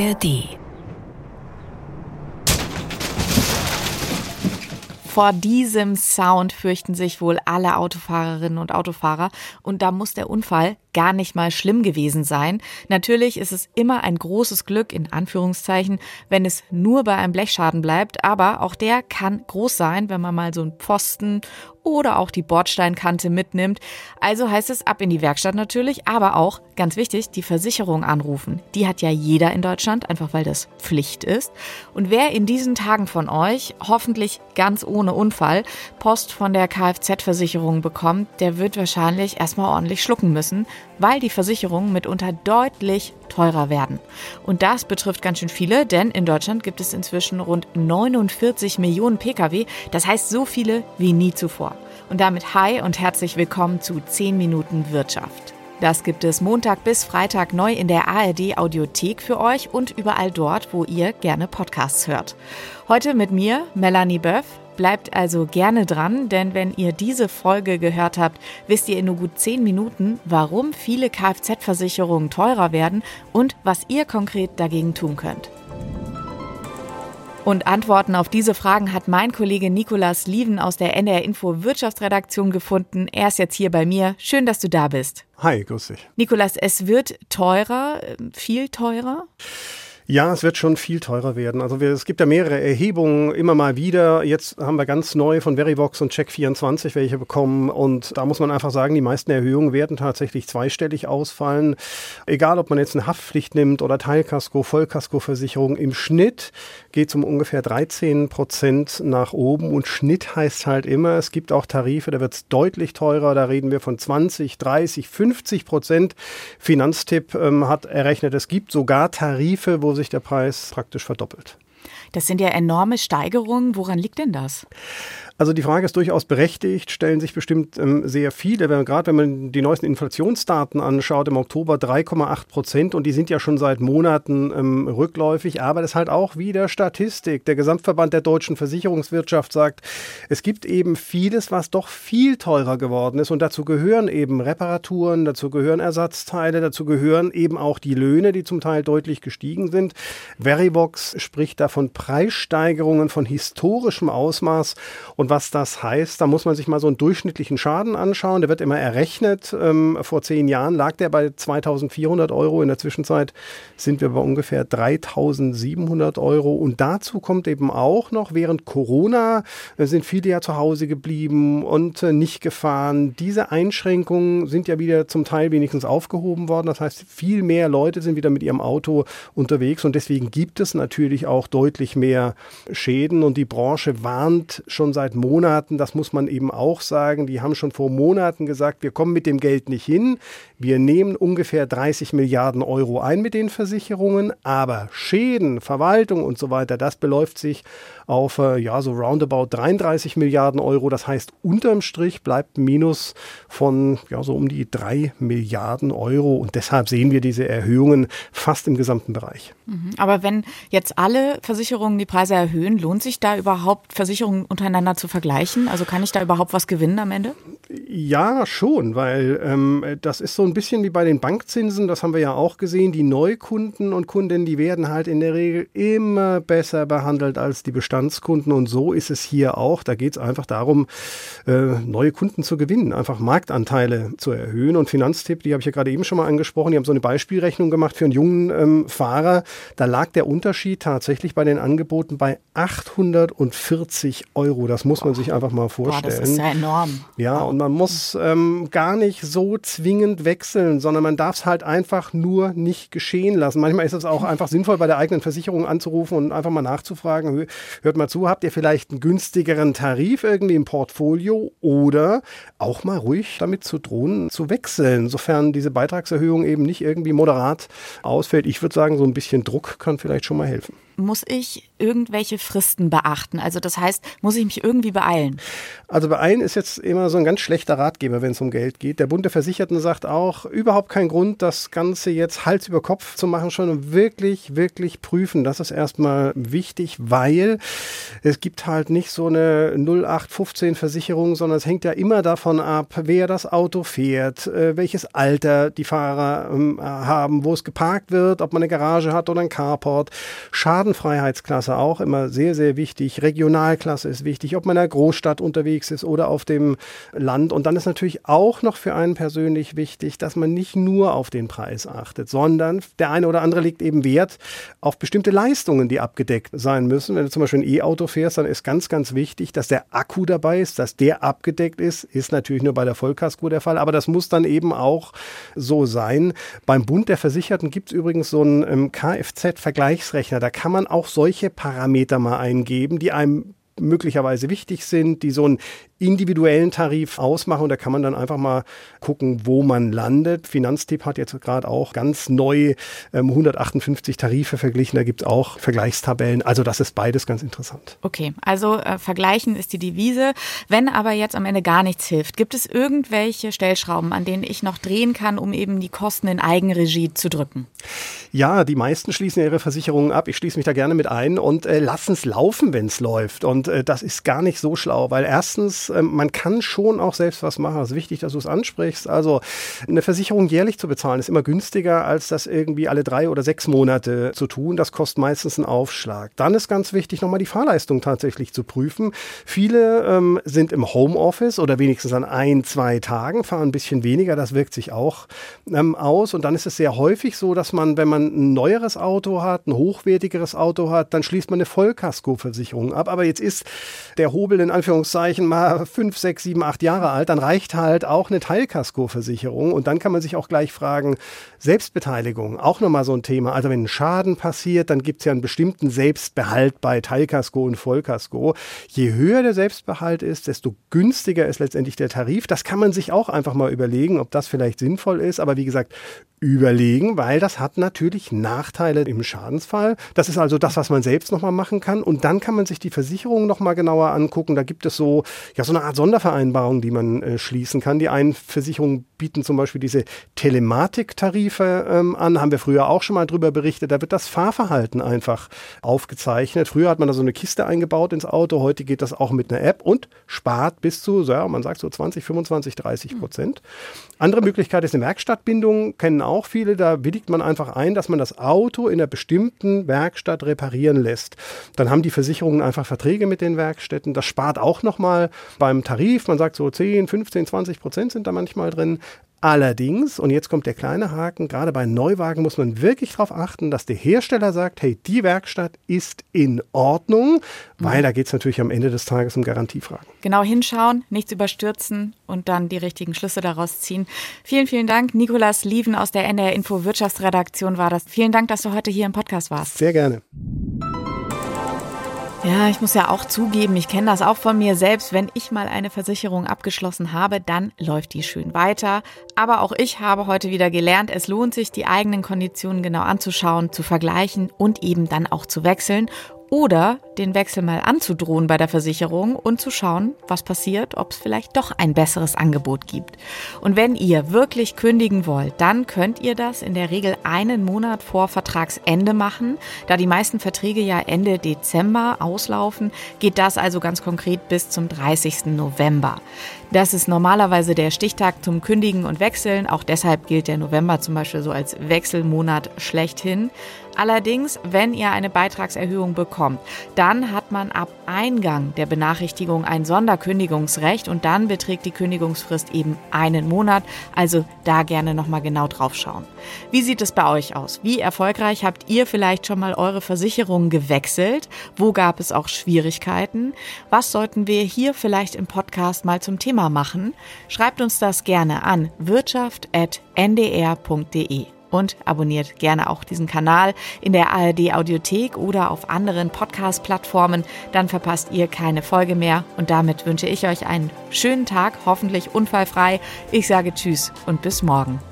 ARD. Vor diesem Sound fürchten sich wohl alle Autofahrerinnen und Autofahrer und da muss der Unfall gar nicht mal schlimm gewesen sein. Natürlich ist es immer ein großes Glück, in Anführungszeichen, wenn es nur bei einem Blechschaden bleibt, aber auch der kann groß sein, wenn man mal so einen Pfosten oder auch die Bordsteinkante mitnimmt. Also heißt es ab in die Werkstatt natürlich, aber auch, ganz wichtig, die Versicherung anrufen. Die hat ja jeder in Deutschland, einfach weil das Pflicht ist. Und wer in diesen Tagen von euch, hoffentlich ganz ohne Unfall, Post von der Kfz-Versicherung bekommt, der wird wahrscheinlich erstmal ordentlich schlucken müssen, weil die Versicherungen mitunter deutlich teurer werden. Und das betrifft ganz schön viele, denn in Deutschland gibt es inzwischen rund 49 Millionen Pkw, das heißt so viele wie nie zuvor. Und damit hi und herzlich willkommen zu 10 Minuten Wirtschaft. Das gibt es Montag bis Freitag neu in der ARD Audiothek für euch und überall dort, wo ihr gerne Podcasts hört. Heute mit mir, Melanie Böff. Bleibt also gerne dran, denn wenn ihr diese Folge gehört habt, wisst ihr in nur gut 10 Minuten, warum viele Kfz-Versicherungen teurer werden und was ihr konkret dagegen tun könnt. Und Antworten auf diese Fragen hat mein Kollege Nikolas Lieven aus der NDR Info Wirtschaftsredaktion gefunden. Er ist jetzt hier bei mir. Schön, dass du da bist. Hi, grüß dich. Nikolas, es wird teurer, viel teurer? Ja, es wird schon viel teurer werden. Also wir, es gibt ja mehrere Erhebungen immer mal wieder. Jetzt haben wir ganz neu von Verivox und Check24 welche bekommen. Und da muss man einfach sagen, die meisten Erhöhungen werden tatsächlich zweistellig ausfallen. Egal, ob man jetzt eine Haftpflicht nimmt oder Teilkasko, Vollkaskoversicherung. Im Schnitt geht es um ungefähr 13 Prozent nach oben. Und Schnitt heißt halt immer, es gibt auch Tarife, da wird es deutlich teurer. Da reden wir von 20, 30, 50 Prozent. Finanztipp ähm, hat errechnet, es gibt sogar Tarife, wo sich der Preis praktisch verdoppelt. Das sind ja enorme Steigerungen. Woran liegt denn das? Also die Frage ist durchaus berechtigt, stellen sich bestimmt ähm, sehr viele, gerade wenn man die neuesten Inflationsdaten anschaut, im Oktober 3,8 Prozent und die sind ja schon seit Monaten ähm, rückläufig, aber das ist halt auch wieder Statistik. Der Gesamtverband der deutschen Versicherungswirtschaft sagt, es gibt eben vieles, was doch viel teurer geworden ist und dazu gehören eben Reparaturen, dazu gehören Ersatzteile, dazu gehören eben auch die Löhne, die zum Teil deutlich gestiegen sind. Verivox spricht da von Preissteigerungen von historischem Ausmaß und was das heißt, da muss man sich mal so einen durchschnittlichen Schaden anschauen. Der wird immer errechnet. Ähm, vor zehn Jahren lag der bei 2400 Euro. In der Zwischenzeit sind wir bei ungefähr 3700 Euro. Und dazu kommt eben auch noch, während Corona äh, sind viele ja zu Hause geblieben und äh, nicht gefahren. Diese Einschränkungen sind ja wieder zum Teil wenigstens aufgehoben worden. Das heißt, viel mehr Leute sind wieder mit ihrem Auto unterwegs und deswegen gibt es natürlich auch deutlich mehr Schäden und die Branche warnt schon seit Monaten, das muss man eben auch sagen, die haben schon vor Monaten gesagt, wir kommen mit dem Geld nicht hin. Wir nehmen ungefähr 30 Milliarden Euro ein mit den Versicherungen, aber Schäden, Verwaltung und so weiter, das beläuft sich auf äh, ja so roundabout 33 Milliarden Euro. Das heißt, unterm Strich bleibt ein Minus von ja so um die 3 Milliarden Euro und deshalb sehen wir diese Erhöhungen fast im gesamten Bereich. Mhm. Aber wenn jetzt alle Versicherungen die Preise erhöhen, lohnt sich da überhaupt Versicherungen untereinander zu vergleichen? Also kann ich da überhaupt was gewinnen am Ende? Ja, schon, weil ähm, das ist so ein bisschen wie bei den Bankzinsen, das haben wir ja auch gesehen. Die Neukunden und Kundinnen, die werden halt in der Regel immer besser behandelt als die Bestandskunden und so ist es hier auch. Da geht es einfach darum, äh, neue Kunden zu gewinnen, einfach Marktanteile zu erhöhen. Und Finanztipp, die habe ich ja gerade eben schon mal angesprochen, die haben so eine Beispielrechnung gemacht für einen jungen ähm, Fahrer. Da lag der Unterschied tatsächlich bei den Angeboten bei 840 Euro. Das muss man sich einfach mal vorstellen. Boah, das ist ja enorm. Ja, und man muss ähm, gar nicht so zwingend wechseln, sondern man darf es halt einfach nur nicht geschehen lassen. Manchmal ist es auch einfach sinnvoll, bei der eigenen Versicherung anzurufen und einfach mal nachzufragen, hört mal zu, habt ihr vielleicht einen günstigeren Tarif irgendwie im Portfolio oder auch mal ruhig damit zu drohen, zu wechseln, sofern diese Beitragserhöhung eben nicht irgendwie moderat ausfällt. Ich würde sagen, so ein bisschen Druck kann vielleicht schon mal helfen. Muss ich irgendwelche Fristen beachten? Also das heißt, muss ich mich irgendwie beeilen? Also beeilen ist jetzt immer so ein ganz schlechter Ratgeber, wenn es um Geld geht. Der Bund der Versicherten sagt auch, überhaupt kein Grund, das Ganze jetzt Hals über Kopf zu machen, schon wirklich, wirklich prüfen. Das ist erstmal wichtig, weil es gibt halt nicht so eine 0815 Versicherung, sondern es hängt ja immer davon ab, wer das Auto fährt, äh, welches Alter die Fahrer ähm, haben, wo es geparkt wird, ob man eine Garage hat oder ein Carport. Schadenfreiheitsklasse auch immer sehr, sehr wichtig. Regionalklasse ist wichtig, ob man in einer Großstadt unterwegs ist oder auf dem Land. Und dann ist natürlich auch noch für einen persönlich wichtig, dass man nicht nur auf den Preis achtet, sondern der eine oder andere legt eben Wert auf bestimmte Leistungen, die abgedeckt sein müssen. Wenn du zum Beispiel ein E-Auto fährst, dann ist ganz, ganz wichtig, dass der Akku dabei ist, dass der abgedeckt ist. Ist natürlich nur bei der Vollkasko der Fall, aber das muss dann eben auch so sein. Beim Bund der Versicherten gibt es übrigens so einen ähm, Kfz-Vergleichsrechner. Da kann man auch solche Parameter mal eingeben, die einem möglicherweise wichtig sind, die so einen individuellen Tarif ausmachen. Und da kann man dann einfach mal gucken, wo man landet. Finanztipp hat jetzt gerade auch ganz neu ähm, 158 Tarife verglichen. Da gibt es auch Vergleichstabellen. Also das ist beides ganz interessant. Okay, also äh, vergleichen ist die Devise. Wenn aber jetzt am Ende gar nichts hilft, gibt es irgendwelche Stellschrauben, an denen ich noch drehen kann, um eben die Kosten in Eigenregie zu drücken? Ja, die meisten schließen ihre Versicherungen ab. Ich schließe mich da gerne mit ein und äh, lassen es laufen, wenn es läuft. Und äh, das ist gar nicht so schlau, weil erstens ähm, man kann schon auch selbst was machen. Es ist wichtig, dass du es ansprichst. Also eine Versicherung jährlich zu bezahlen ist immer günstiger, als das irgendwie alle drei oder sechs Monate zu tun. Das kostet meistens einen Aufschlag. Dann ist ganz wichtig, nochmal die Fahrleistung tatsächlich zu prüfen. Viele ähm, sind im Homeoffice oder wenigstens an ein, zwei Tagen, fahren ein bisschen weniger. Das wirkt sich auch ähm, aus. Und dann ist es sehr häufig so, dass man, wenn man ein neueres Auto hat, ein hochwertigeres Auto hat, dann schließt man eine Vollkaskoversicherung ab. Aber jetzt ist der Hobel in Anführungszeichen mal fünf, sechs, sieben, acht Jahre alt, dann reicht halt auch eine Teilkaskoversicherung. Und dann kann man sich auch gleich fragen, Selbstbeteiligung, auch nochmal so ein Thema. Also wenn ein Schaden passiert, dann gibt es ja einen bestimmten Selbstbehalt bei Teilkasko und Vollkasko. Je höher der Selbstbehalt ist, desto günstiger ist letztendlich der Tarif. Das kann man sich auch einfach mal überlegen, ob das vielleicht sinnvoll ist. Aber wie gesagt, überlegen, weil das hat natürlich Nachteile im Schadensfall. Das ist also das, was man selbst nochmal machen kann. Und dann kann man sich die Versicherung nochmal genauer angucken. Da gibt es so, ja, so eine Art Sondervereinbarung, die man äh, schließen kann. Die einen Versicherungen bieten zum Beispiel diese Telematiktarife ähm, an, haben wir früher auch schon mal drüber berichtet. Da wird das Fahrverhalten einfach aufgezeichnet. Früher hat man da so eine Kiste eingebaut ins Auto, heute geht das auch mit einer App und spart bis zu, ja, man sagt so 20, 25, 30 Prozent. Andere Möglichkeit ist eine Werkstattbindung, kennen auch viele. Da willigt man einfach ein, dass man das Auto in einer bestimmten Werkstatt reparieren lässt. Dann haben die Versicherungen einfach Verträge mit den Werkstätten. Das spart auch nochmal beim Tarif. Man sagt so 10, 15, 20 Prozent sind da manchmal drin. Allerdings, und jetzt kommt der kleine Haken, gerade bei Neuwagen muss man wirklich darauf achten, dass der Hersteller sagt, hey, die Werkstatt ist in Ordnung, weil mhm. da geht es natürlich am Ende des Tages um Garantiefragen. Genau hinschauen, nichts überstürzen und dann die richtigen Schlüsse daraus ziehen. Vielen, vielen Dank. Nikolas Lieven aus der NR Info Wirtschaftsredaktion war das. Vielen Dank, dass du heute hier im Podcast warst. Sehr gerne. Ja, ich muss ja auch zugeben, ich kenne das auch von mir selbst. Wenn ich mal eine Versicherung abgeschlossen habe, dann läuft die schön weiter. Aber auch ich habe heute wieder gelernt, es lohnt sich, die eigenen Konditionen genau anzuschauen, zu vergleichen und eben dann auch zu wechseln oder den Wechsel mal anzudrohen bei der Versicherung und zu schauen, was passiert, ob es vielleicht doch ein besseres Angebot gibt. Und wenn ihr wirklich kündigen wollt, dann könnt ihr das in der Regel einen Monat vor Vertragsende machen. Da die meisten Verträge ja Ende Dezember auslaufen, geht das also ganz konkret bis zum 30. November. Das ist normalerweise der Stichtag zum Kündigen und Wechseln. Auch deshalb gilt der November zum Beispiel so als Wechselmonat schlechthin. Allerdings, wenn ihr eine Beitragserhöhung bekommt, dann hat man ab Eingang der Benachrichtigung ein Sonderkündigungsrecht und dann beträgt die Kündigungsfrist eben einen Monat. Also da gerne nochmal genau drauf schauen. Wie sieht es bei euch aus? Wie erfolgreich habt ihr vielleicht schon mal eure Versicherung gewechselt? Wo gab es auch Schwierigkeiten? Was sollten wir hier vielleicht im Podcast mal zum Thema machen? Schreibt uns das gerne an wirtschaft.ndr.de und abonniert gerne auch diesen Kanal in der ARD Audiothek oder auf anderen Podcast-Plattformen. Dann verpasst ihr keine Folge mehr. Und damit wünsche ich euch einen schönen Tag, hoffentlich unfallfrei. Ich sage Tschüss und bis morgen.